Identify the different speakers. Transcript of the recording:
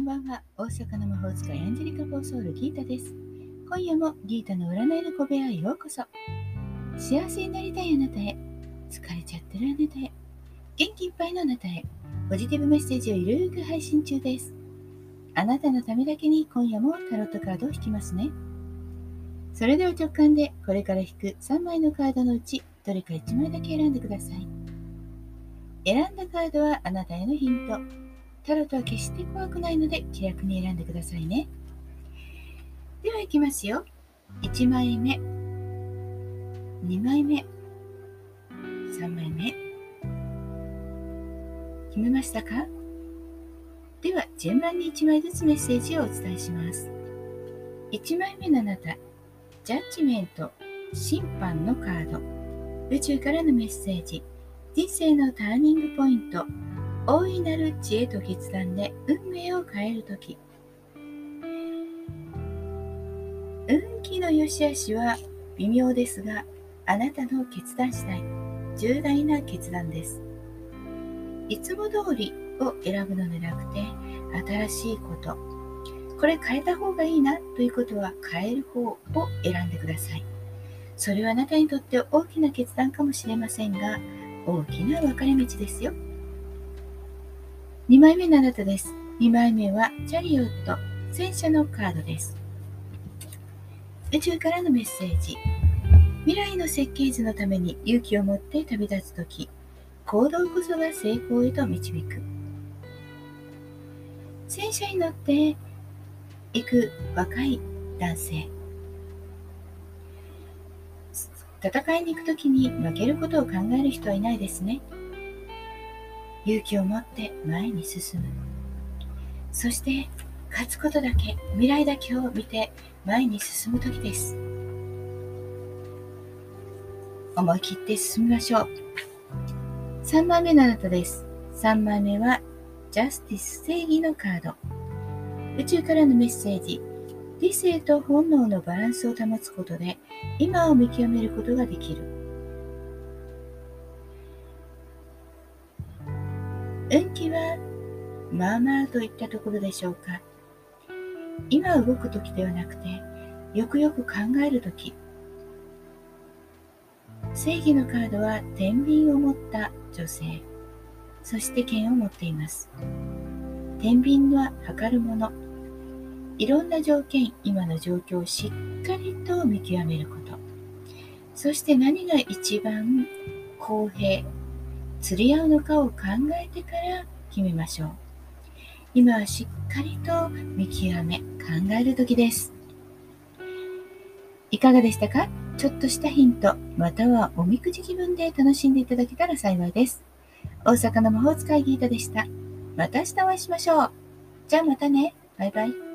Speaker 1: んばんは大阪の魔法使いアンジェリカ・フォーソールギータです。今夜もギータの占いの小部屋へようこそ。幸せになりたいあなたへ、疲れちゃってるあなたへ、元気いっぱいのあなたへ、ポジティブメッセージをゆるーく配信中です。あなたのためだけに今夜もタロットカードを引きますね。それでは直感でこれから引く3枚のカードのうちどれか1枚だけ選んでください。選んだカードはあなたへのヒント。タロットは決して怖くないので気楽に選んでくださいね。では行きますよ。1枚目、2枚目、3枚目。決めましたか？では順番に1枚ずつメッセージをお伝えします。1枚目のあなた、ジャッジメント、審判のカード、宇宙からのメッセージ、人生のターニングポイント、大いなる知恵と決断で運命を変えるとき運気の良し悪しは微妙ですがあなたの決断次第重大な決断です。いつも通りを選ぶのではなくて新しいことこれ変えた方がいいなということは変える方を選んでください。それはあなたにとって大きな決断かもしれませんが大きな分かれ道ですよ。2枚目のあなたです。2枚目はチャリオット、戦車のカードです。宇宙からのメッセージ。未来の設計図のために勇気を持って旅立つとき、行動こそが成功へと導く。戦車に乗って行く若い男性。戦いに行くときに負けることを考える人はいないですね。勇気を持って前に進む。そして勝つことだけ、未来だけを見て前に進む時です。思い切って進みましょう。3枚目のあなたです。3枚目はジャスティス正義のカード。宇宙からのメッセージ。理性と本能のバランスを保つことで今を見極めることができる。運気はまあまあといったところでしょうか。今動く時ではなくて、よくよく考える時。正義のカードは天秤を持った女性、そして剣を持っています。天秤は測るもの。いろんな条件、今の状況をしっかりと見極めること。そして何が一番公平、釣り合うのかを考えてから決めましょう。今はしっかりと見極め、考える時です。いかがでしたか？ちょっとしたヒント、またはおみくじ気分で楽しんでいただけたら幸いです。大阪の魔法使いギータでした。また明日お会いしましょう。じゃあまたね。バイバイ。